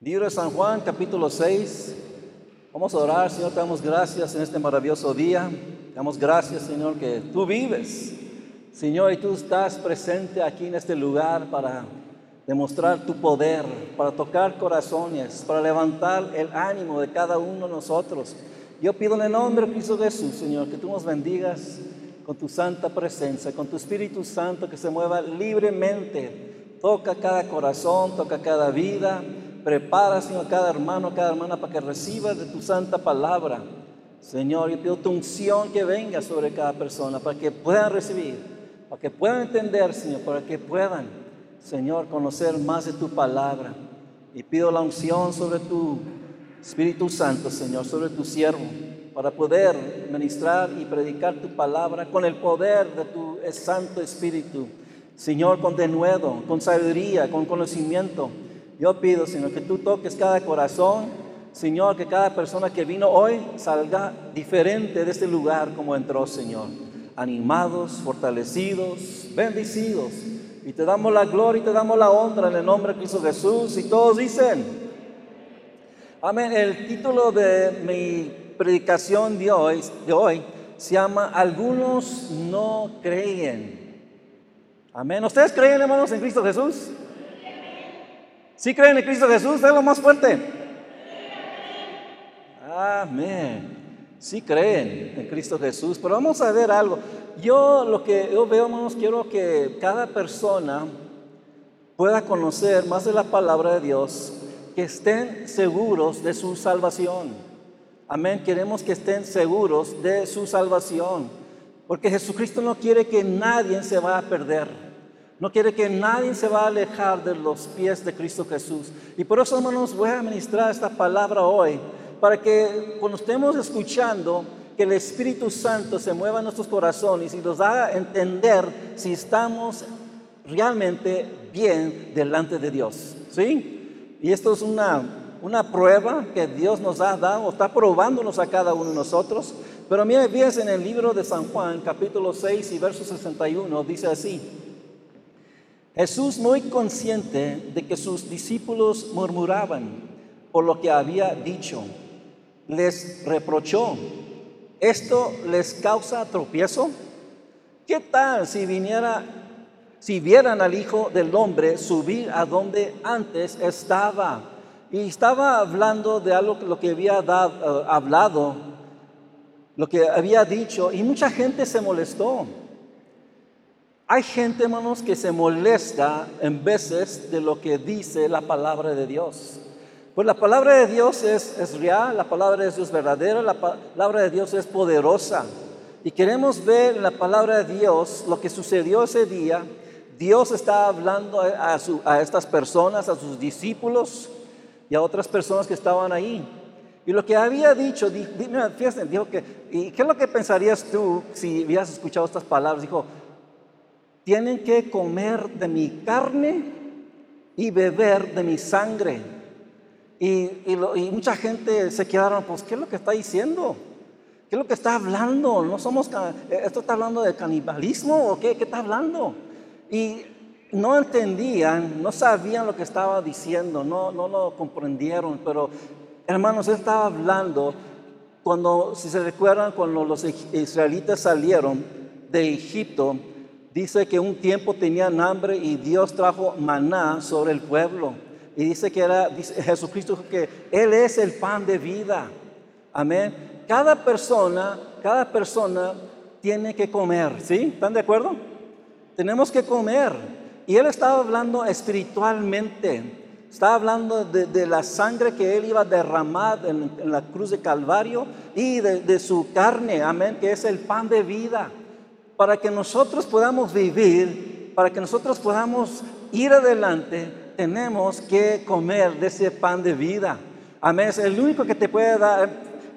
Libro de San Juan, capítulo 6. Vamos a orar, Señor, te damos gracias en este maravilloso día. Te damos gracias, Señor, que tú vives. Señor, y tú estás presente aquí en este lugar para demostrar tu poder, para tocar corazones, para levantar el ánimo de cada uno de nosotros. Yo pido en el nombre de Cristo Jesús, Señor, que tú nos bendigas con tu santa presencia, con tu Espíritu Santo que se mueva libremente. Toca cada corazón, toca cada vida. Prepara, Señor, cada hermano, cada hermana para que reciba de tu santa palabra. Señor, yo pido tu unción que venga sobre cada persona para que puedan recibir, para que puedan entender, Señor, para que puedan, Señor, conocer más de tu palabra. Y pido la unción sobre tu Espíritu Santo, Señor, sobre tu siervo, para poder ministrar y predicar tu palabra con el poder de tu Santo Espíritu. Señor, con denuedo, con sabiduría, con conocimiento. Yo pido, Señor, que tú toques cada corazón. Señor, que cada persona que vino hoy salga diferente de este lugar como entró, Señor. Animados, fortalecidos, bendecidos. Y te damos la gloria y te damos la honra en el nombre de Cristo Jesús. Y todos dicen, amén. El título de mi predicación de hoy, de hoy se llama Algunos no creen. Amén. ¿Ustedes creen, hermanos, en Cristo Jesús? ¿Sí creen en Cristo Jesús? Es lo más fuerte. Amén. Sí creen en Cristo Jesús. Pero vamos a ver algo. Yo lo que yo veo, hermanos, quiero que cada persona pueda conocer más de la palabra de Dios, que estén seguros de su salvación. Amén. Queremos que estén seguros de su salvación. Porque Jesucristo no quiere que nadie se vaya a perder. No quiere que nadie se va a alejar de los pies de Cristo Jesús. Y por eso, hermanos, voy a ministrar esta palabra hoy, para que cuando estemos escuchando, que el Espíritu Santo se mueva en nuestros corazones y nos haga entender si estamos realmente bien delante de Dios. ¿Sí? Y esto es una, una prueba que Dios nos ha dado, está probándonos a cada uno de nosotros. Pero mire, fíjense en el libro de San Juan, capítulo 6 y verso 61, dice así. Jesús, muy consciente de que sus discípulos murmuraban por lo que había dicho, les reprochó, ¿esto les causa tropiezo? ¿Qué tal si viniera, si vieran al Hijo del Hombre subir a donde antes estaba? Y estaba hablando de algo lo que había uh, hablado, lo que había dicho, y mucha gente se molestó. Hay gente, hermanos, que se molesta en veces de lo que dice la palabra de Dios. Pues la palabra de Dios es, real, la palabra de Dios es verdadera, la palabra de Dios es poderosa. Y queremos ver la palabra de Dios lo que sucedió ese día. Dios está hablando a, estas personas, a sus discípulos y a otras personas que estaban ahí. Y lo que había dicho, fíjense, dijo que, ¿y qué es lo que pensarías tú si hubieras escuchado estas palabras? Dijo, tienen que comer de mi carne y beber de mi sangre. Y, y, mucha gente se quedaron, pues, ¿qué es lo que está diciendo? ¿Qué es lo que está hablando? ¿No somos, esto está hablando de canibalismo o qué, qué está hablando? Y no entendían, no sabían lo que estaba diciendo, no, no lo comprendieron, pero hermanos, él estaba hablando cuando, si se recuerdan, cuando los israelitas salieron de Egipto, dice que un tiempo tenían hambre y Dios trajo maná sobre el pueblo. Y dice que era, dice Jesucristo que Él es el pan de vida. Amén. Cada persona, cada persona tiene que comer, ¿sí? ¿Están de acuerdo? Tenemos que comer. Y Él estaba hablando espiritualmente. Estaba hablando de, la sangre que Él iba a derramar en, la cruz de Calvario y de, de su carne, amén, que es el pan de vida para que nosotros podamos vivir, para que nosotros podamos ir adelante, tenemos que comer de ese pan de vida. Amén. Es el único que te puede dar.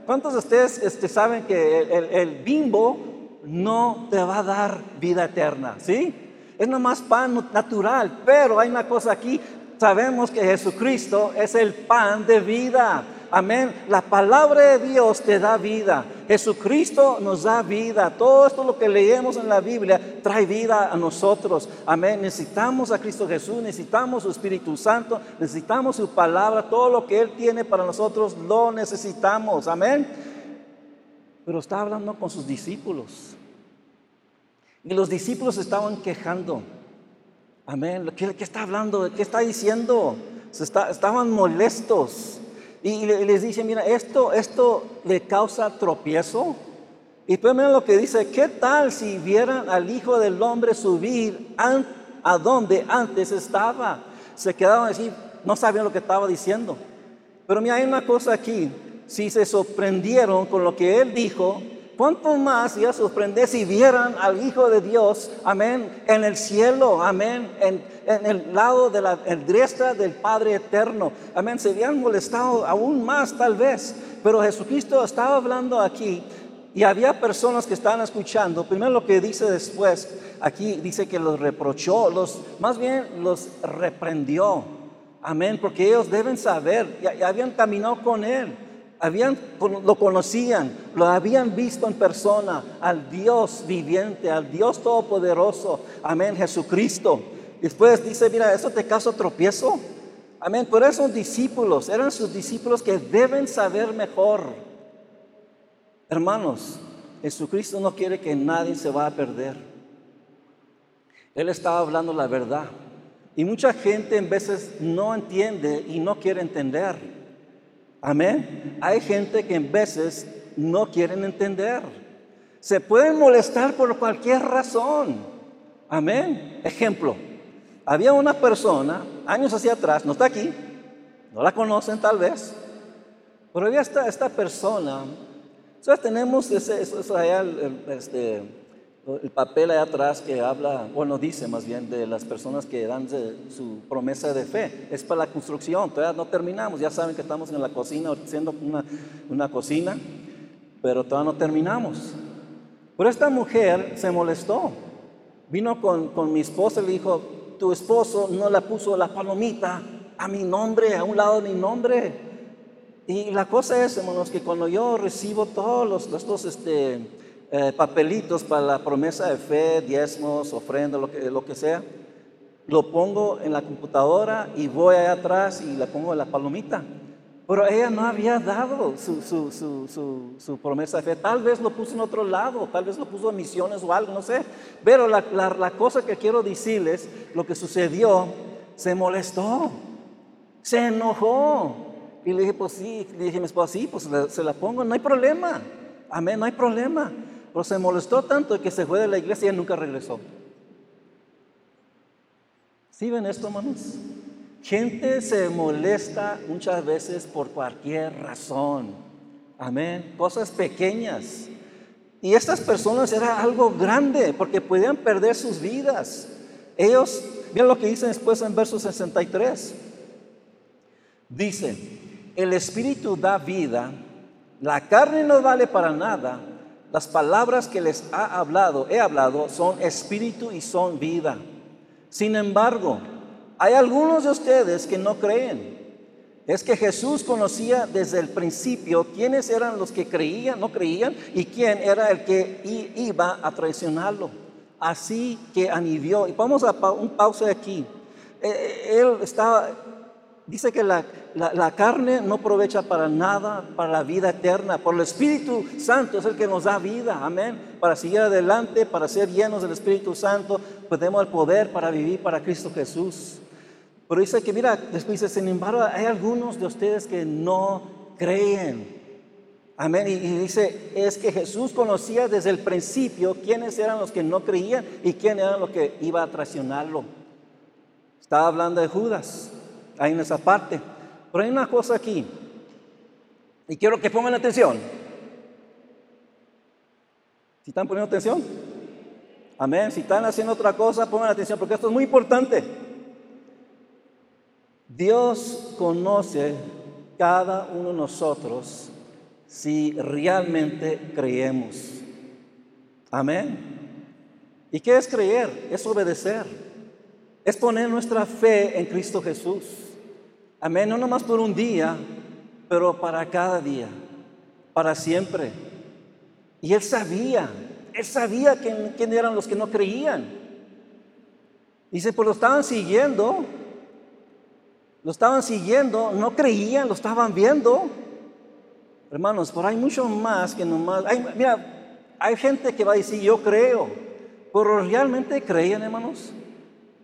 ¿Cuántos de ustedes este, saben que el, bimbo no te va a dar vida eterna? ¿Sí? Es nomás pan natural, pero hay una cosa aquí. Sabemos que Jesucristo es el pan de vida. Amén. La palabra de Dios te da vida. Jesucristo nos da vida. Todo esto lo que leemos en la Biblia trae vida a nosotros. Amén. Necesitamos a Cristo Jesús, necesitamos su Espíritu Santo, necesitamos su palabra, todo lo que Él tiene para nosotros lo necesitamos. Amén. Pero está hablando con sus discípulos. Y los discípulos estaban quejando. Amén. ¿Qué, está hablando? ¿Qué está diciendo? Se estaban molestos. Y les dice, mira, esto, esto le causa tropiezo. Y pues miren lo que dice, ¿qué tal si vieran al Hijo del Hombre subir a donde antes estaba? Se quedaban así, no sabían lo que estaba diciendo. Pero mira, hay una cosa aquí, si se sorprendieron con lo que Él dijo, ¿Cuánto más ya sorprender si vieran al Hijo de Dios, amén, en el cielo, amén, en, el lado de la derecha del Padre eterno, amén? Se habían molestado aún más tal vez, pero Jesucristo estaba hablando aquí y había personas que estaban escuchando. Primero lo que dice después, aquí dice que los reprochó, los, más bien los reprendió, amén, porque ellos deben saber, ya habían caminado con Él habían, lo conocían, lo habían visto en persona, al Dios viviente, al Dios todopoderoso, amén, Jesucristo. Después dice, mira, ¿eso te caso tropiezo? Amén, pero esos discípulos, eran sus discípulos que deben saber mejor. Hermanos, Jesucristo no quiere que nadie se vaya a perder. Él estaba hablando la verdad. Y mucha gente en veces no entiende y no quiere entender. Amén. Hay gente que en veces no quieren entender. Se pueden molestar por cualquier razón. Amén. Ejemplo. Había una persona, años hacia atrás, no está aquí, no la conocen tal vez, pero había esta, esta persona. Entonces tenemos ese, eso, allá, este, el papel ahí atrás que habla, bueno, dice más bien de las personas que dan su promesa de fe. Es para la construcción, todavía no terminamos. Ya saben que estamos en la cocina, haciendo una, una cocina, pero todavía no terminamos. Pero esta mujer se molestó. Vino con, con mi esposa y le dijo, tu esposo no le puso la palomita a mi nombre, a un lado de mi nombre. Y la cosa es, hermanos, que cuando yo recibo todos los, estos, este, eh, papelitos para la promesa de fe, diezmos, ofrenda, lo que, sea, lo pongo en la computadora y voy allá atrás y la pongo en la palomita. Pero ella no había dado su, su, su, su, promesa de fe. Tal vez lo puso en otro lado, tal vez lo puso en misiones o algo, no sé. Pero la, la, la cosa que quiero decirles, lo que sucedió, se molestó, se enojó. Y le dije, pues sí, le dije a mi esposa, sí, pues se la pongo, no hay problema. Amén, no hay problema. Pero se molestó tanto que se fue de la iglesia y nunca regresó. ¿Sí ven esto, hermanos? Gente se molesta muchas veces por cualquier razón. Amén. Cosas pequeñas. Y estas personas era algo grande porque podían perder sus vidas. Ellos, miren lo que dicen después en verso 63. Dice, el Espíritu da vida, la carne no vale para nada, las palabras que les ha hablado, he hablado, son espíritu y son vida. Sin embargo, hay algunos de ustedes que no creen. Es que Jesús conocía desde el principio quiénes eran los que creían, no creían, y quién era el que iba a traicionarlo. Así que anivió. Y vamos a un pausa aquí. Eh, eh, él estaba Dice que la, carne no aprovecha para nada, para la vida eterna. Por el Espíritu Santo es el que nos da vida. Amén. Para seguir adelante, para ser llenos del Espíritu Santo, tenemos el poder para vivir para Cristo Jesús. Pero dice que, mira, después dice, sin embargo, hay algunos de ustedes que no creen. Amén. Y, y dice, es que Jesús conocía desde el principio quiénes eran los que no creían y quién eran los que iba a traicionarlo. Estaba hablando de Judas ahí en esa parte. Pero hay una cosa aquí, y quiero que pongan atención. ¿Si están poniendo atención? Amén. Si están haciendo otra cosa, pongan atención, porque esto es muy importante. Dios conoce cada uno de nosotros si realmente creemos. Amén. ¿Y qué es creer? Es obedecer. Es poner nuestra fe en Cristo Jesús. Amén, no nomás por un día, pero para cada día, para siempre. Y él sabía, Él sabía quién, eran los que no creían. Dice, pues lo estaban siguiendo, lo estaban siguiendo, no creían, lo estaban viendo. Hermanos, por hay mucho más que nomás. Hay, mira, hay gente que va a decir, yo creo, pero realmente creían, hermanos.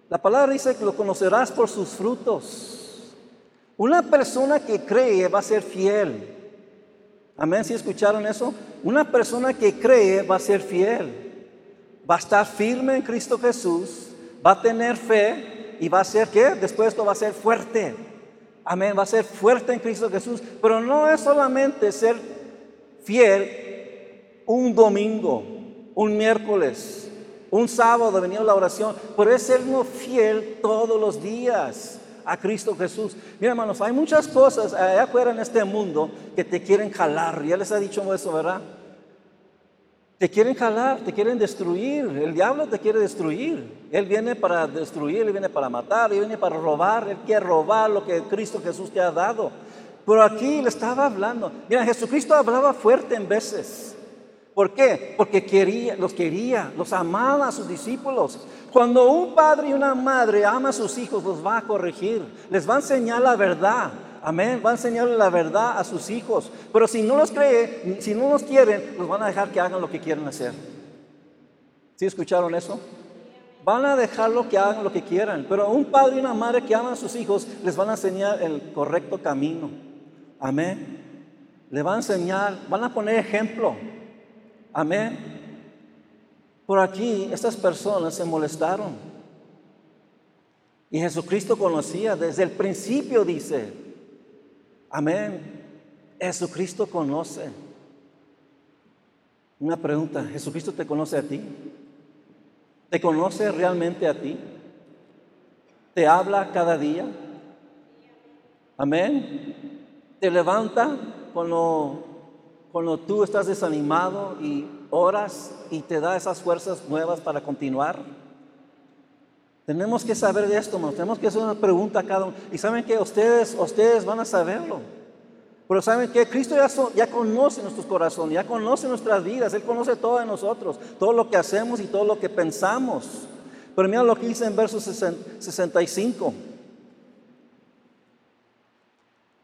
La palabra dice que lo conocerás por sus frutos. Una persona que cree va a ser fiel. Amén, si escucharon eso? Una persona que cree va a ser fiel. Va a estar firme en Cristo Jesús, va a tener fe y va a ser que después esto va a ser fuerte. Amén, va a ser fuerte en Cristo Jesús, pero no es solamente ser fiel un domingo, un miércoles, un sábado venir a la oración, pero es ser fiel todos los días a Cristo Jesús. Mira, hermanos, hay muchas cosas allá afuera en este mundo que te quieren jalar. Ya les ha dicho eso, ¿verdad? Te quieren jalar, te quieren destruir. El diablo te quiere destruir. Él viene para destruir, él viene para matar, él viene para robar. Él quiere robar lo que Cristo Jesús te ha dado. Pero aquí le estaba hablando. Mira, Jesucristo hablaba fuerte en veces. ¿Por qué? Porque quería, los quería, los amaba a sus discípulos. Cuando un padre y una madre ama a sus hijos, los va a corregir, les va a enseñar la verdad. Amén, va a enseñarle la verdad a sus hijos. Pero si no los cree, si no los quieren, los van a dejar que hagan lo que quieren hacer. ¿Sí escucharon eso? Van a dejarlo que hagan lo que quieran. Pero un padre y una madre que aman a sus hijos, les van a enseñar el correcto camino. Amén. Le van a enseñar, van a poner ejemplo. Amén. Por aquí estas personas se molestaron. Y Jesucristo conocía desde el principio, dice. Amén. Jesucristo conoce. Una pregunta, ¿Jesucristo te conoce a ti? ¿Te conoce realmente a ti? ¿Te habla cada día? Amén. ¿Te levanta cuando cuando tú estás desanimado y oras y te da esas fuerzas nuevas para continuar? Tenemos que saber de esto, tenemos que hacer una pregunta a cada uno. Y saben que ustedes, ustedes van a saberlo. Pero saben que Cristo ya, ya conoce nuestros corazones, ya conoce nuestras vidas, Él conoce todo de nosotros, todo lo que hacemos y todo lo que pensamos. Pero mira lo que dice en verso 65.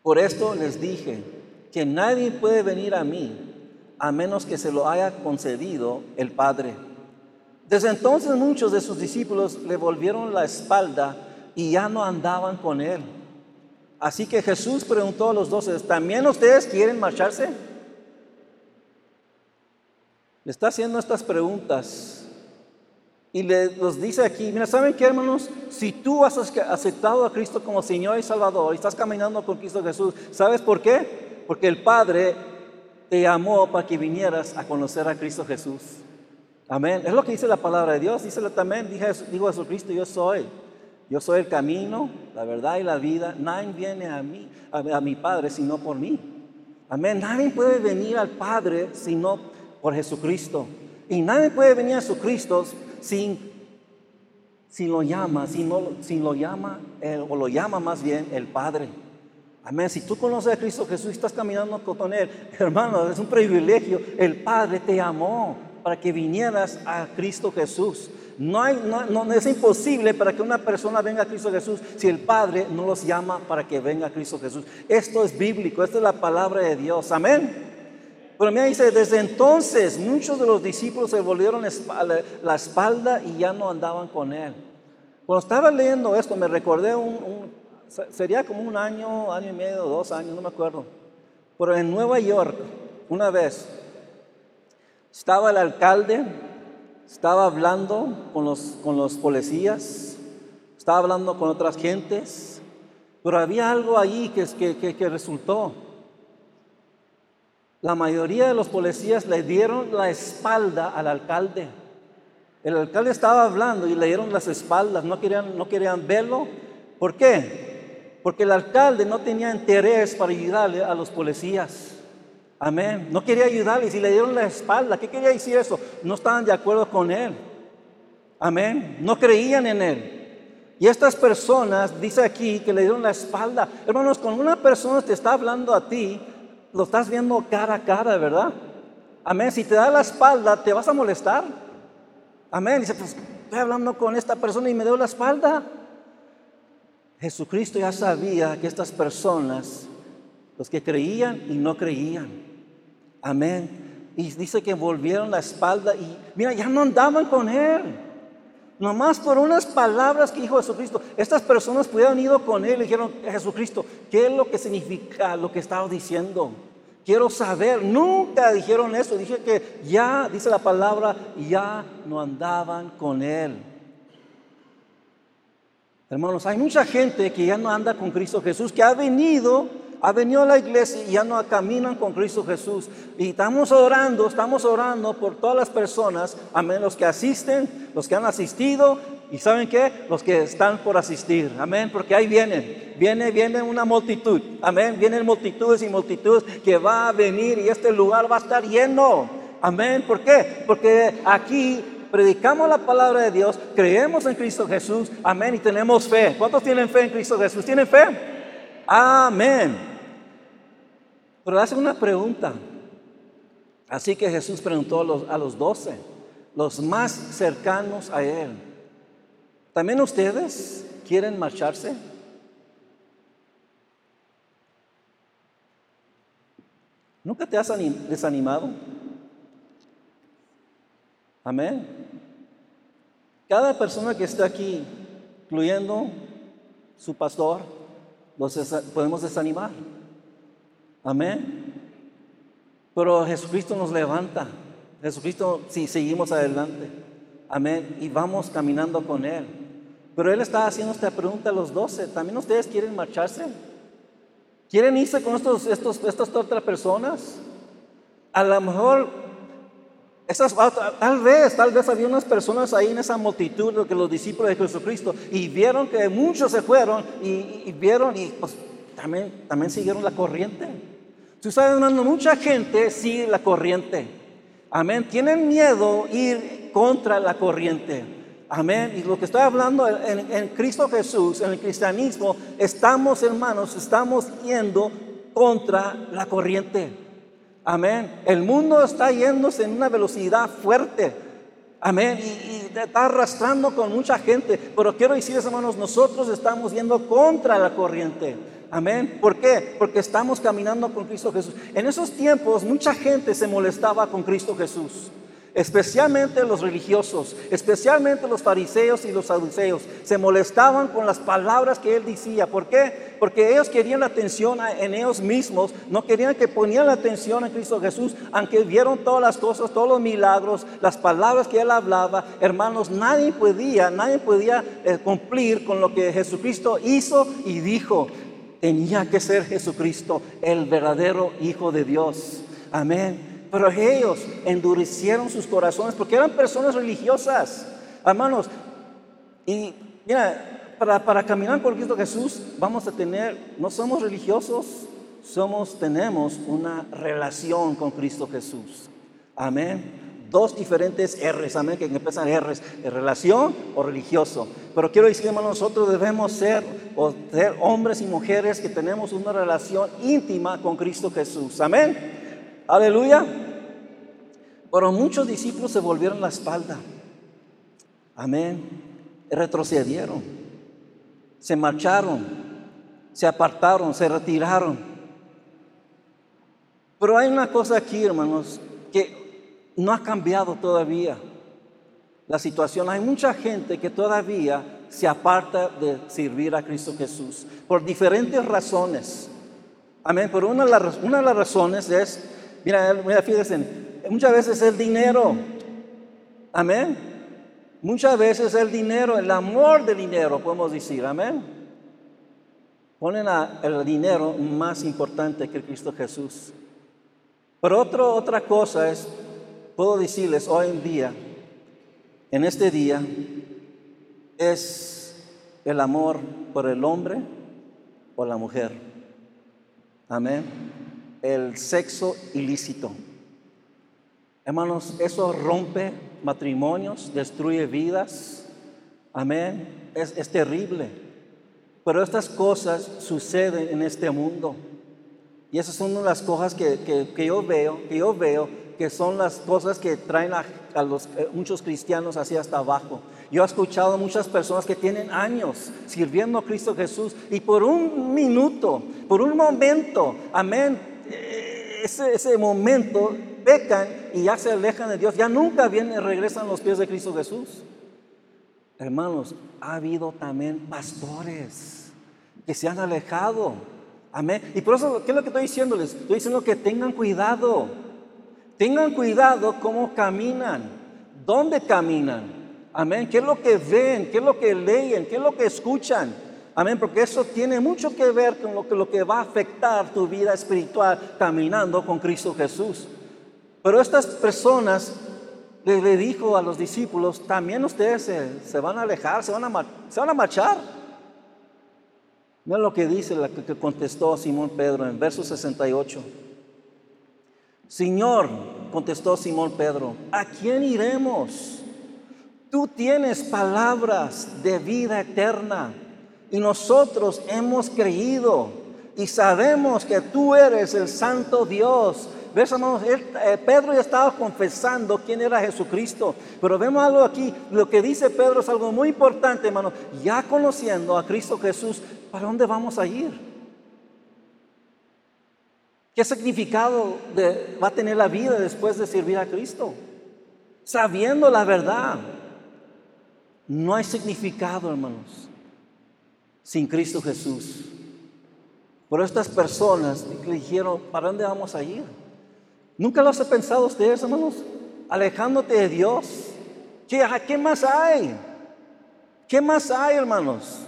Por esto les dije, que nadie puede venir a mí a menos que se lo haya concedido el Padre. Desde entonces muchos de sus discípulos le volvieron la espalda y ya no andaban con él. Así que Jesús preguntó a los doce, ¿también ustedes quieren marcharse? Le está haciendo estas preguntas y le los dice aquí, mira, ¿saben qué hermanos? Si tú has aceptado a Cristo como Señor y Salvador y estás caminando con Cristo Jesús, ¿sabes por qué? Porque el Padre te amó para que vinieras a conocer a Cristo Jesús. Amén. Es lo que dice la palabra de Dios. Dice también, dijo Jesucristo, yo soy. Yo soy el camino, la verdad y la vida. Nadie viene a mí, a, mi Padre, sino por mí. Amén. Nadie puede venir al Padre sino por Jesucristo. Y nadie puede venir a Jesucristo sin, sin lo llama, sin, lo llama, o lo llama más bien el Padre. Amén. Si tú conoces a Cristo Jesús y estás caminando con Él, hermano, es un privilegio. El Padre te amó para que vinieras a Cristo Jesús. No, hay, no, es imposible para que una persona venga a Cristo Jesús si el Padre no los llama para que venga a Cristo Jesús. Esto es bíblico, esto es la palabra de Dios. Amén. Pero me dice, desde entonces muchos de los discípulos se volvieron la espalda y ya no andaban con Él. Cuando estaba leyendo esto, me recordé un sería como un año, año y medio, dos años, no me acuerdo. Pero en Nueva York, una vez, estaba el alcalde, estaba hablando con los, con los policías, estaba hablando con otras gentes, pero había algo ahí que, que, que resultó. La mayoría de los policías le dieron la espalda al alcalde. El alcalde estaba hablando y le dieron las espaldas, no querían, no querían verlo. ¿Por qué? Porque el alcalde no tenía interés para ayudarle a los policías. Amén. No quería ayudarles y le dieron la espalda. ¿Qué quería decir eso? No estaban de acuerdo con él. Amén. No creían en él. Y estas personas, dice aquí, que le dieron la espalda. Hermanos, cuando una persona te está hablando a ti, lo estás viendo cara a cara, ¿verdad? Amén. Si te da la espalda, ¿te vas a molestar? Amén. Dice, pues estoy hablando con esta persona y me dio la espalda. Jesucristo ya sabía que estas personas, los que creían y no creían, amén. Y dice que volvieron la espalda y mira, ya no andaban con Él. Nomás por unas palabras que dijo Jesucristo. Estas personas pudieron ido con Él y dijeron, Jesucristo, ¿qué es lo que significa lo que estaba diciendo? Quiero saber. Nunca dijeron eso. Dije que ya, dice la palabra, ya no andaban con Él. Hermanos, hay mucha gente que ya no anda con Cristo Jesús, que ha venido, ha venido a la iglesia y ya no caminan con Cristo Jesús. Y estamos orando, estamos orando por todas las personas, amén, los que asisten, los que han asistido y saben qué, los que están por asistir, amén, porque ahí vienen, viene, viene una multitud, amén, vienen multitudes y multitudes que va a venir y este lugar va a estar lleno, amén, ¿por qué? Porque aquí predicamos la palabra de Dios, creemos en Cristo Jesús, amén, y tenemos fe. ¿Cuántos tienen fe en Cristo Jesús? ¿Tienen fe? Amén. Pero hace una pregunta. Así que Jesús preguntó a los, a los doce, los más cercanos a Él, ¿también ustedes quieren marcharse? ¿Nunca te has desanimado? Amén. Cada persona que está aquí, incluyendo su pastor, podemos desanimar. Amén. Pero Jesucristo nos levanta. Jesucristo, si seguimos adelante. Amén. Y vamos caminando con Él. Pero Él está haciendo esta pregunta a los doce. ¿También ustedes quieren marcharse? ¿Quieren irse con estos, estos, estas otras personas? A lo mejor tal vez, tal vez había unas personas ahí en esa multitud que los discípulos de Jesucristo y vieron que muchos se fueron y, vieron y pues también, también siguieron la corriente. Tú sabes, hermano, mucha gente sigue la corriente. Amén. Tienen miedo ir contra la corriente. Amén. Y lo que estoy hablando en, en Cristo Jesús, en el cristianismo, estamos, hermanos, estamos yendo contra la corriente. Amén. El mundo está yéndose en una velocidad fuerte. Amén. Y, está arrastrando con mucha gente. Pero quiero decirles, hermanos, nosotros estamos yendo contra la corriente. Amén. ¿Por qué? Porque estamos caminando con Cristo Jesús. En esos tiempos mucha gente se molestaba con Cristo Jesús especialmente los religiosos, especialmente los fariseos y los saduceos, se molestaban con las palabras que él decía. ¿Por qué? Porque ellos querían la atención en ellos mismos, no querían que ponían la atención en Cristo Jesús, aunque vieron todas las cosas, todos los milagros, las palabras que él hablaba. Hermanos, nadie podía, nadie podía eh, cumplir con lo que Jesucristo hizo y dijo. Tenía que ser Jesucristo, el verdadero Hijo de Dios. Amén. Pero ellos endurecieron sus corazones porque eran personas religiosas, hermanos. Y mira, para, para caminar por Cristo Jesús vamos a tener, no somos religiosos, somos, tenemos una relación con Cristo Jesús. Amén dos diferentes R's, amén, que empiezan R's, relación o religioso. Pero quiero decir, hermano, nosotros debemos ser, o ser hombres y mujeres que tenemos una relación íntima con Cristo Jesús. Amén. Aleluya. Pero muchos discípulos se volvieron la espalda. Amén. Retrocedieron. Se marcharon. Se apartaron. Se retiraron. Pero hay una cosa aquí, hermanos, que no ha cambiado todavía la situación. Hay mucha gente que todavía se aparta de servir a Cristo Jesús por diferentes razones. Amén. Pero una de las, una de las razones es Mira, mira, fíjense, muchas veces el dinero. Amén. Muchas veces el dinero, el amor del dinero, podemos decir, amén. Ponen el dinero más importante que Cristo Jesús. Pero otro, otra cosa es, puedo decirles hoy en día, en este día, es el amor por el hombre o la mujer. Amén el sexo ilícito. Hermanos, eso rompe matrimonios, destruye vidas. Amén. Es, terrible. Pero estas cosas suceden en este mundo. Y esas son las cosas que, yo veo, que yo veo que son las cosas que traen a, los, eh, muchos cristianos así hasta abajo. Yo he escuchado muchas personas que tienen años sirviendo a Cristo Jesús y por un minuto, por un momento, amén, ese, ese momento pecan y ya se alejan de Dios, ya nunca vienen regresan los pies de Cristo Jesús. Hermanos, ha habido también pastores que se han alejado. Amén. Y por eso, ¿qué es lo que estoy diciéndoles? Estoy diciendo que tengan cuidado. Tengan cuidado cómo caminan, dónde caminan. Amén. ¿Qué es lo que ven? ¿Qué es lo que leen? ¿Qué es lo que escuchan? Amén. Porque eso tiene mucho que ver con lo que, va a afectar tu vida espiritual caminando con Cristo Jesús. Pero estas personas le, dijo a los discípulos, también ustedes se, van a alejar, se van a, se van a marchar. Mira lo que dice, la que, que contestó Simón Pedro en verso 68. Señor, contestó Simón Pedro, ¿a quién iremos? Tú tienes palabras de vida eterna y nosotros hemos creído y sabemos que tú eres el santo Dios ¿Ves, hermanos? Eh, Pedro ya estaba confesando quién era Jesucristo. Pero vemos algo aquí. Lo que dice Pedro es algo muy importante, hermano. Ya conociendo a Cristo Jesús, ¿para dónde vamos a ir? ¿Qué significado va a tener la vida después de servir a Cristo? Sabiendo la verdad. No hay significado, hermanos, sin Cristo Jesús. Pero estas personas le dijeron, ¿para dónde vamos a ir? ¿Nunca los he pensado ustedes, hermanos? Alejándote de Dios. ¿Qué, ¿Qué más hay? ¿Qué más hay, hermanos?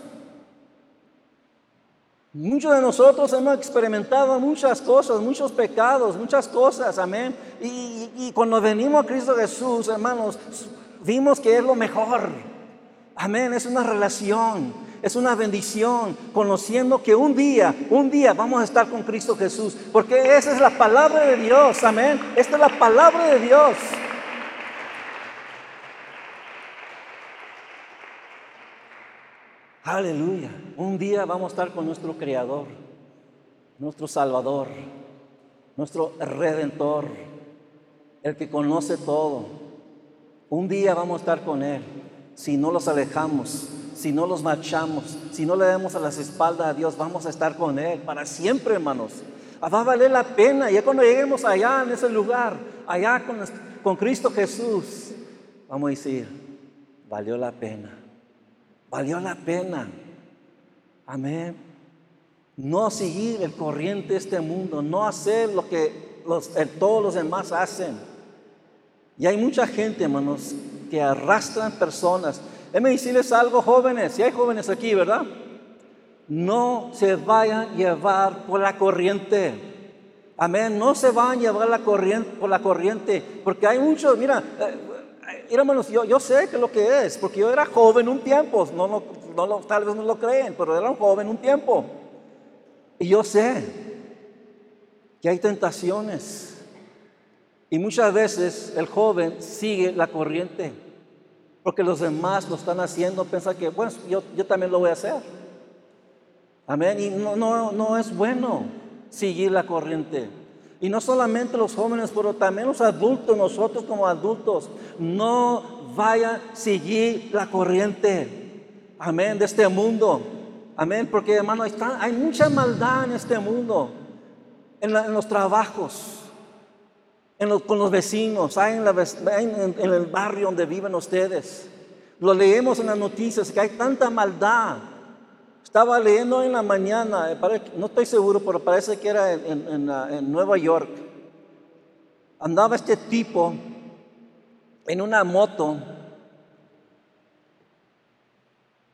Muchos de nosotros hemos experimentado muchas cosas, muchos pecados, muchas cosas, amén. Y, y, cuando venimos a Cristo Jesús, hermanos, vimos que es lo mejor. Amén, es una relación es una bendición, conociendo que un día, un día vamos a estar con Cristo Jesús, porque esa es la palabra de Dios, amén. Esta es la palabra de Dios. Aleluya. Un día vamos a estar con nuestro Creador, nuestro Salvador, nuestro Redentor, el que conoce todo. Un día vamos a estar con Él si no los alejamos si no los marchamos, si no le damos a las espaldas a Dios, vamos a estar con Él para siempre, hermanos. Ah, va a valer la pena. Ya cuando lleguemos allá en ese lugar, allá con, con Cristo Jesús, vamos a decir, valió la pena. Valió la pena. Amén. No seguir el corriente de este mundo, no hacer lo que todos los demás hacen. Y hay mucha gente, hermanos, que arrastran personas Déjenme decirles algo, jóvenes, si hay jóvenes aquí, ¿verdad? No se vayan a llevar por la corriente. Amén, no se van a llevar la corriente, por la corriente, porque hay muchos, mira, eh, hermanos, yo, yo sé que lo que es, porque yo era joven un tiempo, no, no, no, tal vez no lo creen, pero era un joven un tiempo. Y yo sé que hay tentaciones. Y muchas veces el joven sigue la corriente porque los demás lo están haciendo, piensa que, bueno, yo, yo también lo voy a hacer. Amén. Y no, no, no es bueno seguir la corriente. Y no solamente los jóvenes, pero también los adultos, nosotros como adultos, no vayan a seguir la corriente. Amén, de este mundo. Amén, porque hermano, hay mucha maldad en este mundo, en, en los trabajos con los vecinos, en, en, el barrio donde viven ustedes. Lo leemos en las noticias que hay tanta maldad. Estaba leyendo en la mañana, eh, no estoy seguro, pero parece que era en, Nueva York. Andaba este tipo en una moto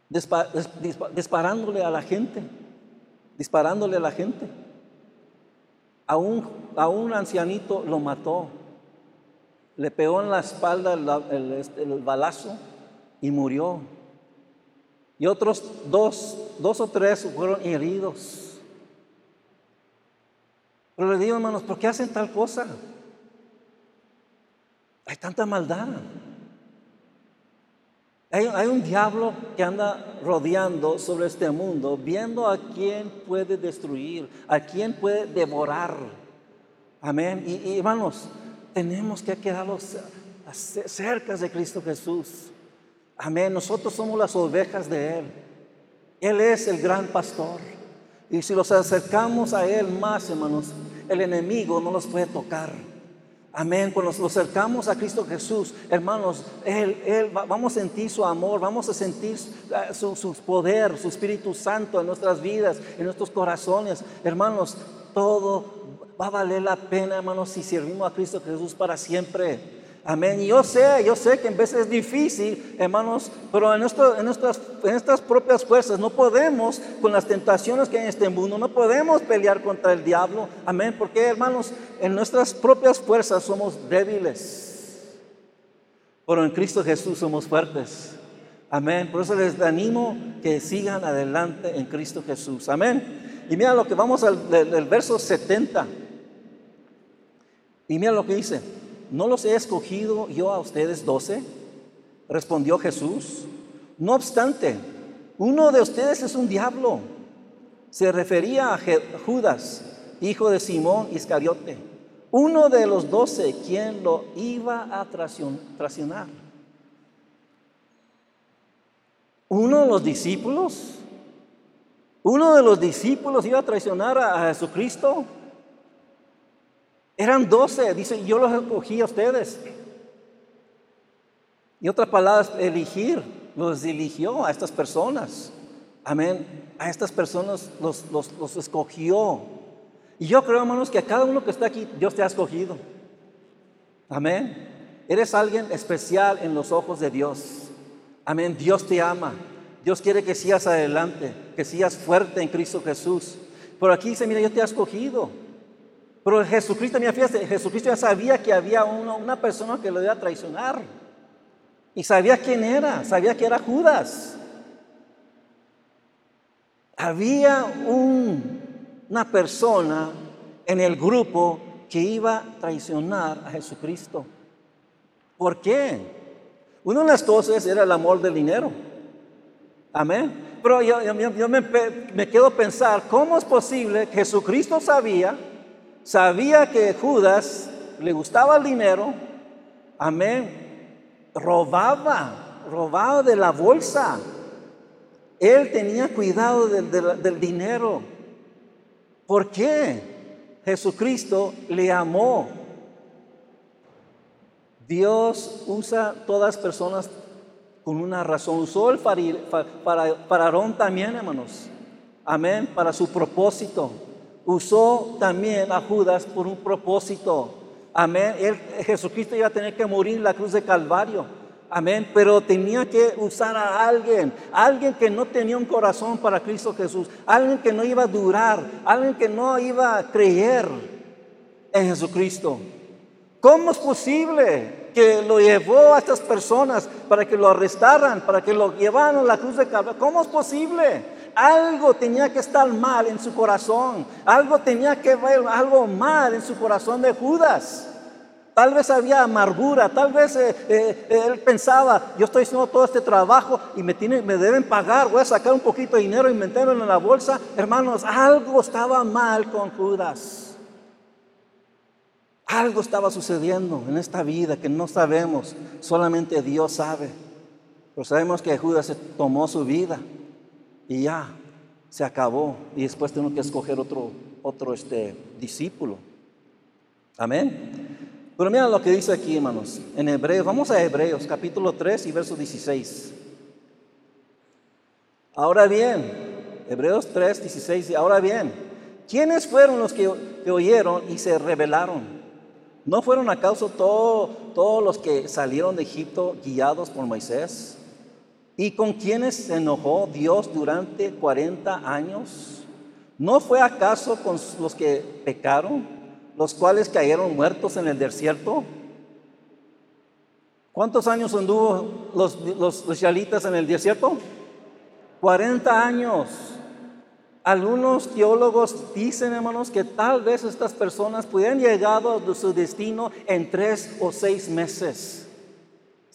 disparándole a la gente, disparándole a la gente. A un, ancianito lo mató. Le pegó en la espalda este, el, balazo y murió. Y otros dos, dos o tres fueron heridos. Pero le digo, hermanos, ¿por qué hacen tal cosa? Hay tanta maldad. Hay, un diablo que anda rodeando sobre este mundo, viendo a quién puede destruir, a quién puede devorar. Amén. Y, hermanos, tenemos que quedarnos cerca de Cristo Jesús. Amén. Nosotros somos las ovejas de Él. Él es el gran pastor. Y si los acercamos a Él más, hermanos, el enemigo no los puede tocar. Amén. Cuando nos acercamos a Cristo Jesús, hermanos, él, él, vamos a sentir su amor, vamos a sentir ah, su, su, poder, su Espíritu Santo en nuestras vidas, en nuestros corazones. Hermanos, todo va a valer la pena, hermanos, si servimos a Cristo Jesús para siempre. Amén. Y yo sé, yo sé que en veces es difícil, hermanos, pero en, en, nuestras, en estas propias fuerzas no podemos, con las tentaciones que hay en este mundo, no podemos pelear contra el diablo. Amén. Porque, hermanos, en nuestras propias fuerzas somos débiles. Pero en Cristo Jesús somos fuertes. Amén. Por eso les animo que sigan adelante en Cristo Jesús. Amén. Y mira lo que vamos al del verso 70. Y mira lo que dice. ¿No los he escogido yo a ustedes doce? Respondió Jesús. No obstante, uno de ustedes es un diablo. Se refería a Judas, hijo de Simón Iscariote, uno de los doce, quien lo iba a traicionar. Uno de los discípulos, uno de los discípulos iba a traicionar a Jesucristo. Eran doce, dice, yo los escogí a ustedes. Y otra palabra, elegir, los eligió a estas personas. Amén. A estas personas los, los, escogió. Y yo creo, hermanos, que a cada uno que está aquí, Dios te ha escogido. Amén. Eres alguien especial en los ojos de Dios. Amén. Dios te ama. Dios quiere que sigas adelante, que sigas fuerte en Cristo Jesús. Pero aquí dice, mira, yo te he escogido. Pero Jesucristo, Jesucristo ya sabía que había una persona que lo iba a traicionar. Y sabía quién era, sabía que era Judas. Había una persona en el grupo que iba a traicionar a Jesucristo. ¿Por qué? Una de las cosas era el amor del dinero. Amén. Pero yo, me, me, quedo pensar, ¿cómo es posible que Jesucristo sabía sabía que Judas le gustaba el dinero, amén, robaba, robaba de la bolsa. Él tenía cuidado del, dinero. ¿Por qué? Jesucristo le amó. Dios usa todas las personas con una razón. Usó el para, para también, hermanos. Amén, para su propósito usó también a Judas por un propósito. Amén. Jesucristo iba a tener que morir en la cruz de Calvario. Amén. Pero tenía que usar a alguien, alguien que no tenía un corazón para Cristo Jesús, alguien que no iba a durar, alguien que no iba a creer en Jesucristo. ¿Cómo es posible que lo llevó a estas personas para que lo arrestaran, para que lo llevaran a la cruz de Calvario? ¿Cómo es posible? Algo tenía que estar mal en su corazón, algo tenía que ver algo mal en su corazón de Judas. Tal vez había amargura, tal vez eh, eh, él pensaba, yo estoy haciendo todo este trabajo y me, me deben pagar, voy a sacar un poquito de dinero y meterlo en la bolsa. Hermanos, algo estaba mal con Judas. Algo estaba sucediendo en esta vida que no sabemos, solamente Dios sabe. Pero sabemos que Judas tomó su vida y ya se acabó y después tengo que escoger otro, otro este, discípulo. Amén. Pero mira lo que dice aquí, hermanos, en Hebreos, vamos a Hebreos, capítulo 3 y verso 16. Ahora bien, Hebreos 3, 16, ahora bien, ¿quiénes fueron los que, oyeron y se rebelaron? ¿No fueron acaso todo, todos los que salieron de Egipto guiados por Moisés? ¿Y con quienes se enojó Dios durante 40 años? ¿No fue acaso con los que pecaron, los cuales cayeron muertos en el desierto? ¿Cuántos años anduvo los, los, israelitas en el desierto? 40 años. Algunos teólogos dicen, hermanos, que tal vez estas personas pudieran llegar a su destino en tres o seis meses.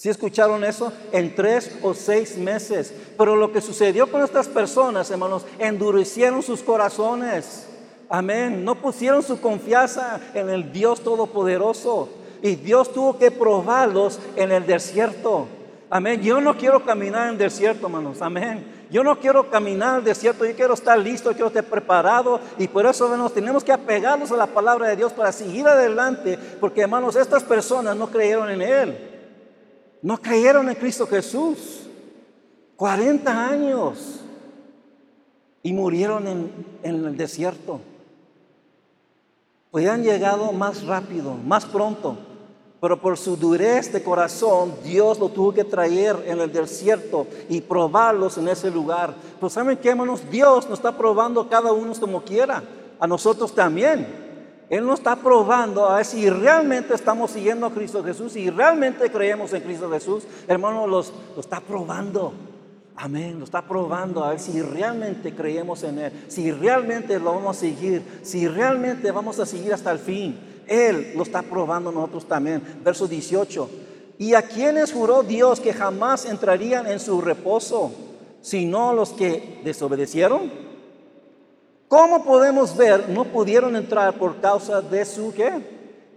¿Sí escucharon eso? En tres o seis meses. Pero lo que sucedió con estas personas, hermanos, endurecieron sus corazones. Amén. No pusieron su confianza en el Dios Todopoderoso. Y Dios tuvo que probarlos en el desierto. Amén. Yo no quiero caminar en el desierto, hermanos. Amén. Yo no quiero caminar el desierto, yo quiero estar listo, quiero estar preparado. Y por eso, hermanos, tenemos que apegarnos a la palabra de Dios para seguir adelante. Porque, hermanos, estas personas no creyeron en Él. No creyeron en Cristo Jesús. 40 años. Y murieron en, en el desierto. Podían llegado más rápido, más pronto. Pero por su durez de corazón, Dios lo tuvo que traer en el desierto y probarlos en ese lugar. Pues saben qué, hermanos, Dios nos está probando cada uno como quiera, a nosotros también. Él nos está probando a ver si realmente estamos siguiendo a Cristo Jesús, si realmente creemos en Cristo Jesús. Hermano, los, lo está probando. Amén, lo está probando a ver si realmente creemos en Él, si realmente lo vamos a seguir, si realmente vamos a seguir hasta el fin. Él lo está probando nosotros también. Verso 18. ¿Y a quienes juró Dios que jamás entrarían en su reposo, sino los que desobedecieron? ¿Cómo podemos ver? No pudieron entrar por causa de su ¿qué?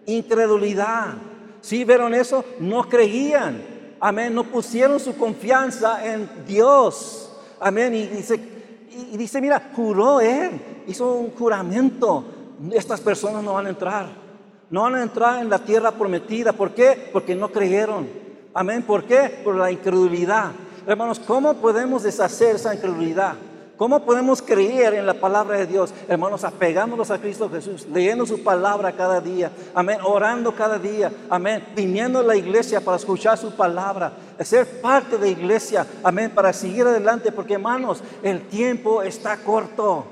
incredulidad. ¿Sí vieron eso? No creían. Amén. No pusieron su confianza en Dios. Amén. Y dice, y dice, mira, juró él. Hizo un juramento. Estas personas no van a entrar. No van a entrar en la tierra prometida. ¿Por qué? Porque no creyeron. Amén. ¿Por qué? Por la incredulidad. Hermanos, ¿cómo podemos deshacer esa incredulidad? ¿Cómo podemos creer en la palabra de Dios? Hermanos, apegándonos a Cristo Jesús, leyendo su palabra cada día, amén, orando cada día, amén, viniendo a la iglesia para escuchar su palabra, ser parte de la iglesia, amén, para seguir adelante, porque hermanos, el tiempo está corto,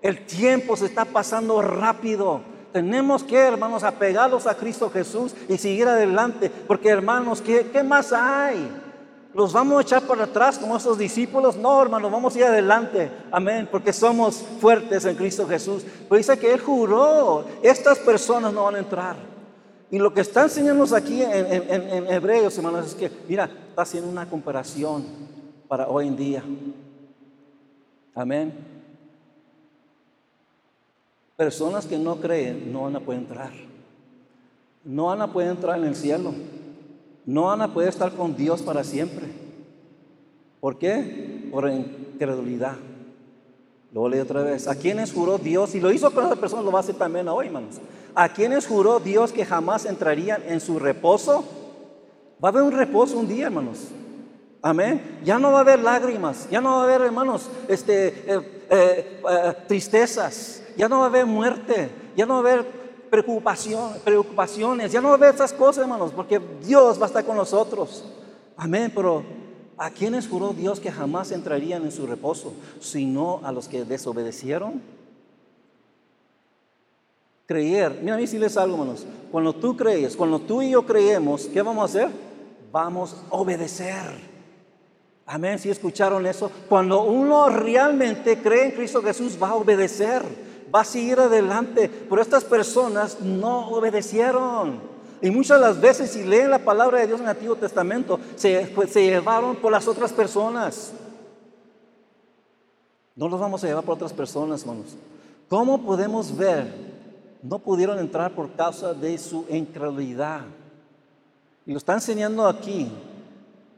el tiempo se está pasando rápido. Tenemos que, hermanos, apegarlos a Cristo Jesús y seguir adelante. Porque, hermanos, ¿qué, qué más hay? ¿Los vamos a echar para atrás como esos discípulos? No, hermanos, vamos a ir adelante. Amén. Porque somos fuertes en Cristo Jesús. Pero dice que Él juró, estas personas no van a entrar. Y lo que está enseñándonos aquí en, en Hebreos, hermanos, es que, mira, está haciendo una comparación para hoy en día. Amén. Personas que no creen no van a poder entrar. No van a poder entrar en el cielo. No van a poder estar con Dios para siempre. ¿Por qué? Por incredulidad. Lo leo otra vez. ¿A quienes juró Dios? Y lo hizo con otras personas, lo va a hacer también hoy, hermanos. ¿A quienes juró Dios que jamás entrarían en su reposo? Va a haber un reposo un día, hermanos. Amén. Ya no va a haber lágrimas, ya no va a haber, hermanos, este, eh, eh, eh, tristezas, ya no va a haber muerte, ya no va a haber preocupación, preocupaciones, ya no haber esas cosas, hermanos, porque Dios va a estar con nosotros. Amén, pero ¿a quiénes juró Dios que jamás entrarían en su reposo, sino a los que desobedecieron? Creer, mira a mí les algo, hermanos, cuando tú crees, cuando tú y yo creemos, ¿qué vamos a hacer? Vamos a obedecer. Amén, si escucharon eso, cuando uno realmente cree en Cristo Jesús, va a obedecer va a seguir adelante. Pero estas personas no obedecieron. Y muchas de las veces, si leen la palabra de Dios en el Antiguo Testamento, se, pues, se llevaron por las otras personas. No los vamos a llevar por otras personas, hermanos. ¿Cómo podemos ver? No pudieron entrar por causa de su incredulidad. Y lo está enseñando aquí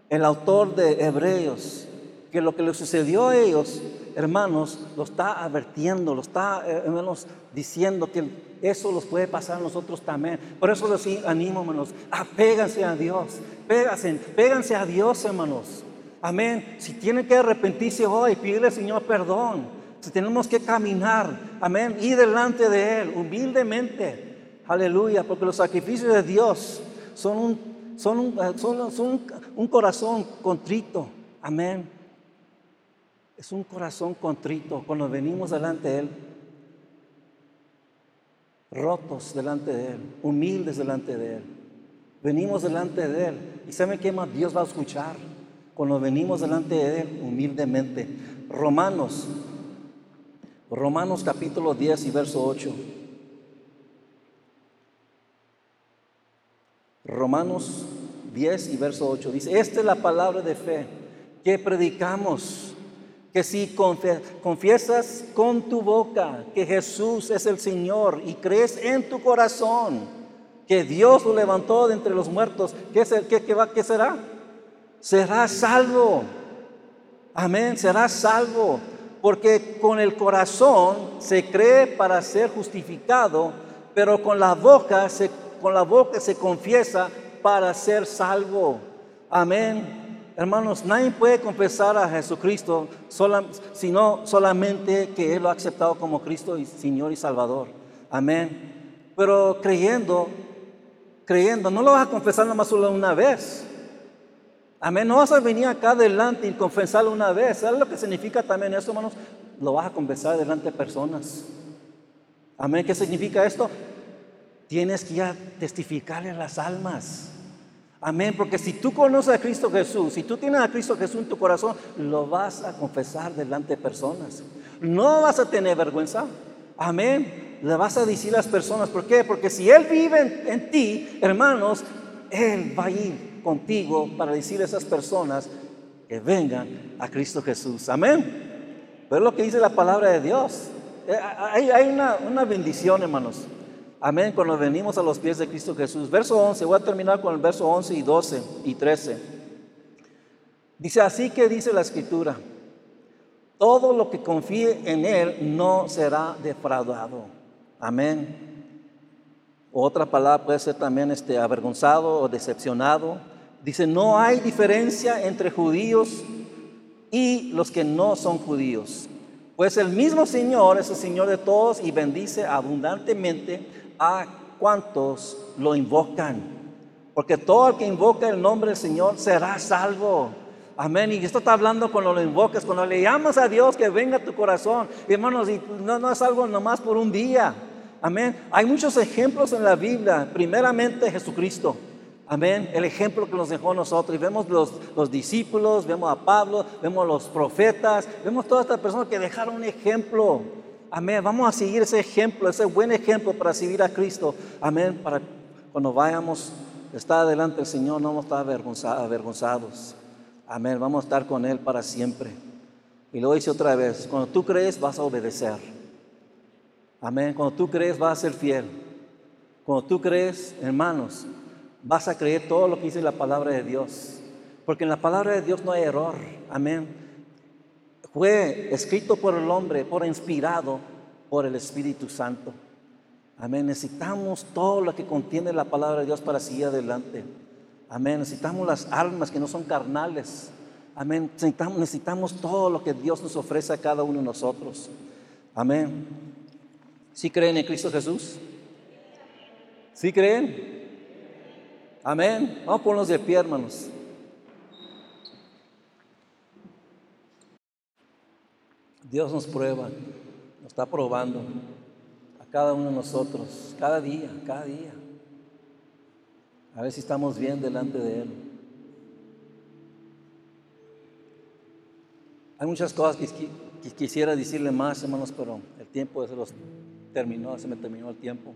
el autor de Hebreos, que lo que le sucedió a ellos hermanos, lo está advirtiendo, lo está, eh, hermanos, diciendo que eso los puede pasar a nosotros también. Por eso los animo, hermanos, apéganse a Dios, péganse, péganse a Dios, hermanos. Amén. Si tienen que arrepentirse hoy, pídele al Señor perdón. Si tenemos que caminar, amén, y delante de Él, humildemente. Aleluya, porque los sacrificios de Dios son un, son un, eh, son, son un corazón contrito. Amén. Es un corazón contrito cuando venimos delante de Él, rotos delante de Él, humildes delante de Él. Venimos delante de Él. ¿Y saben qué más Dios va a escuchar? Cuando venimos delante de Él humildemente. Romanos, Romanos capítulo 10 y verso 8. Romanos 10 y verso 8 dice, esta es la palabra de fe que predicamos que si confiesas con tu boca que Jesús es el Señor y crees en tu corazón que Dios lo levantó de entre los muertos, ¿qué, qué, va, qué será? Será salvo. Amén, será salvo. Porque con el corazón se cree para ser justificado, pero con la boca se, con la boca se confiesa para ser salvo. Amén. Hermanos, nadie puede confesar a Jesucristo sino solamente que Él lo ha aceptado como Cristo y Señor y Salvador. Amén. Pero creyendo, creyendo, no lo vas a confesar nomás solo una vez. Amén. No vas a venir acá adelante y confesarlo una vez. ¿Sabes lo que significa también eso, hermanos? Lo vas a confesar delante de personas. Amén. ¿Qué significa esto? Tienes que ya testificarle a las almas. Amén, porque si tú conoces a Cristo Jesús, si tú tienes a Cristo Jesús en tu corazón, lo vas a confesar delante de personas. No vas a tener vergüenza. Amén. Le vas a decir a las personas, ¿por qué? Porque si Él vive en, ti, hermanos, Él va a ir contigo para decirle a esas personas que vengan a Cristo Jesús. Amén. Pero es lo que dice la palabra de Dios. Eh, hay, una, una bendición, hermanos. Amén, cuando venimos a los pies de Cristo Jesús. Verso 11, voy a terminar con el verso 11 y 12 y 13. Dice, así que dice la escritura, todo lo que confíe en Él no será defraudado. Amén. Otra palabra puede ser también este, avergonzado o decepcionado. Dice, no hay diferencia entre judíos y los que no son judíos. Pues el mismo Señor es el Señor de todos y bendice abundantemente a cuantos lo invocan. Porque todo el que invoca el nombre del Señor será salvo. Amén. Y esto está hablando cuando lo invocas, cuando le llamas a Dios que venga a tu corazón. hermanos, y no, no es algo nomás por un día. Amén. Hay muchos ejemplos en la Biblia. Primeramente Jesucristo. Amén. El ejemplo que nos dejó nosotros. Y vemos los, los discípulos, vemos a Pablo, vemos los profetas, vemos todas estas personas que dejaron un ejemplo. Amén. Vamos a seguir ese ejemplo, ese buen ejemplo para seguir a Cristo. Amén. Para cuando vayamos, estar delante del Señor, no vamos a estar avergonzados. Amén. Vamos a estar con Él para siempre. Y lo dice otra vez, cuando tú crees vas a obedecer. Amén. Cuando tú crees vas a ser fiel. Cuando tú crees, hermanos, vas a creer todo lo que dice la palabra de Dios. Porque en la palabra de Dios no hay error. Amén fue escrito por el hombre, por inspirado por el Espíritu Santo. Amén. Necesitamos todo lo que contiene la palabra de Dios para seguir adelante. Amén. Necesitamos las almas que no son carnales. Amén. Necesitamos, necesitamos todo lo que Dios nos ofrece a cada uno de nosotros. Amén. ¿Sí creen en Cristo Jesús? ¿Sí creen? Amén. Vamos a ponernos de pie, hermanos. Dios nos prueba, nos está probando a cada uno de nosotros, cada día, cada día. A ver si estamos bien delante de Él. Hay muchas cosas que, quisiera decirle más, hermanos, pero el tiempo se los terminó, se me terminó el tiempo.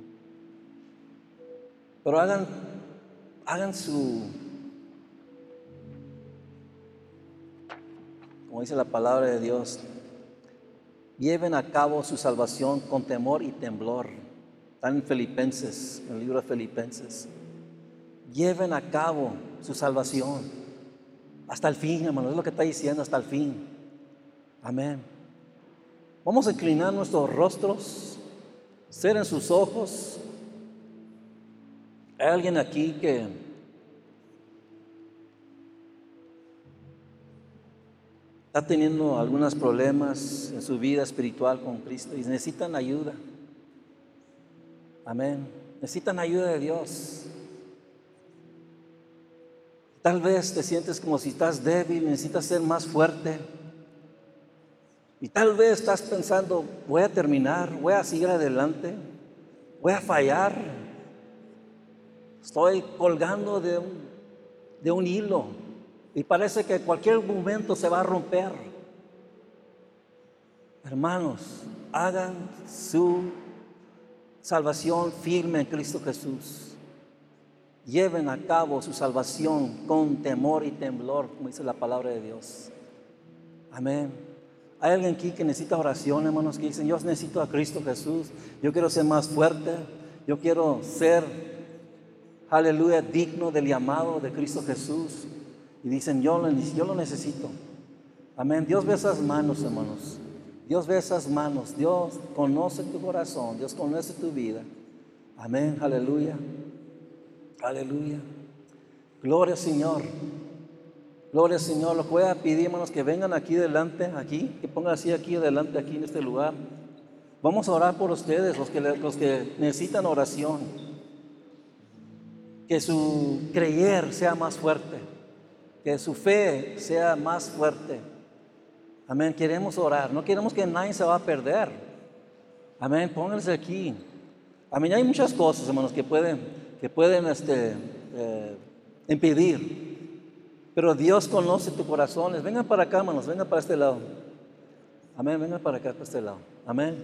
Pero hagan, hagan su, como dice la palabra de Dios, lleven a cabo su salvación con temor y temblor. Están en Filipenses, en el libro de Filipenses. Lleven a cabo su salvación hasta el fin, hermano. Es lo que está diciendo, hasta el fin. Amén. Vamos a inclinar nuestros rostros, ser en sus ojos. Hay alguien aquí que está teniendo algunos problemas en su vida espiritual con Cristo y necesitan ayuda. Amén. Necesitan ayuda de Dios. Tal vez te sientes como si estás débil, necesitas ser más fuerte. Y tal vez estás pensando, voy a terminar, voy a seguir adelante, voy a fallar. Estoy colgando de un, de un hilo. Y parece que cualquier momento se va a romper. Hermanos, hagan su salvación firme en Cristo Jesús. Lleven a cabo su salvación con temor y temblor, como dice la palabra de Dios. Amén. Hay alguien aquí que necesita oración, hermanos, que dicen, yo necesito a Cristo Jesús, yo quiero ser más fuerte, yo quiero ser aleluya, digno del llamado de Cristo Jesús. Y dicen, yo lo, necesito. Amén. Dios ve esas manos, hermanos. Dios ve esas manos. Dios conoce tu corazón. Dios conoce tu vida. Amén. Aleluya. Aleluya. Gloria al Señor. Gloria al Señor. Lo voy a pedir, hermanos, que vengan aquí delante, aquí, que pongan así aquí adelante, aquí en este lugar. Vamos a orar por ustedes, los que, los que necesitan oración. Que su creer sea más fuerte. Que su fe sea más fuerte. Amén. Queremos orar. No queremos que nadie se va a perder. Amén. Pónganse aquí. Amén. Hay muchas cosas, hermanos, que pueden, que pueden este, eh, impedir. Pero Dios conoce tu corazones. Vengan para acá, hermanos, vengan para este lado. Amén, vengan para acá, para este lado. Amén.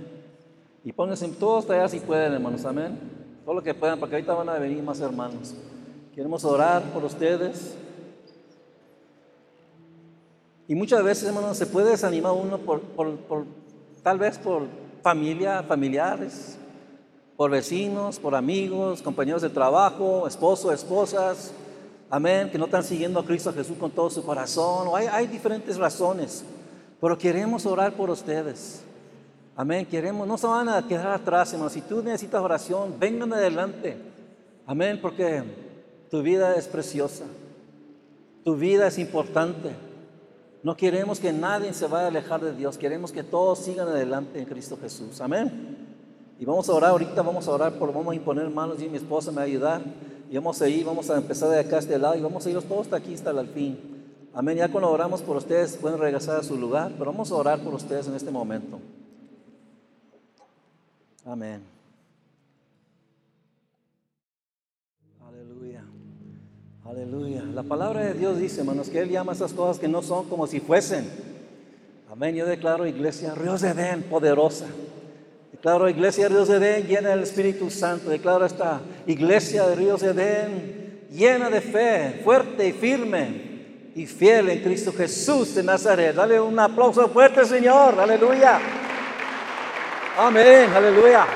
Y pónganse todos allá si pueden, hermanos. Amén. Todo lo que puedan, porque ahorita van a venir más hermanos. Queremos orar por ustedes. Y muchas veces, hermanos, se puede desanimar uno por, por tal vez por familia, familiares, por vecinos, por amigos, compañeros de trabajo, esposos, esposas amén, que no están siguiendo a Cristo Jesús con todo su corazón. hay, hay diferentes razones, pero queremos orar por ustedes. Amén, queremos, no se van a quedar atrás, hermano. Si tú necesitas oración, vengan adelante. Amén, porque tu vida es preciosa. Tu vida es importante. No queremos que nadie se vaya a alejar de Dios. Queremos que todos sigan adelante en Cristo Jesús. Amén. Y vamos a orar, ahorita vamos a orar, por, vamos a imponer manos y mi esposa me va a ayudar. Y vamos a ir, vamos a empezar de acá a este lado y vamos a ir todos hasta aquí, hasta el fin. Amén. Ya cuando oramos por ustedes pueden regresar a su lugar, pero vamos a orar por ustedes en este momento. Amén. Aleluya. La palabra de Dios dice, hermanos, que Él llama esas cosas que no son como si fuesen. Amén. Yo declaro iglesia, Ríos de Edén, poderosa. Declaro iglesia de Ríos de Edén llena del Espíritu Santo. Declaro esta iglesia de Ríos de Edén llena de fe, fuerte y firme y fiel en Cristo Jesús de Nazaret. Dale un aplauso fuerte, Señor. Aleluya. Amén. Aleluya.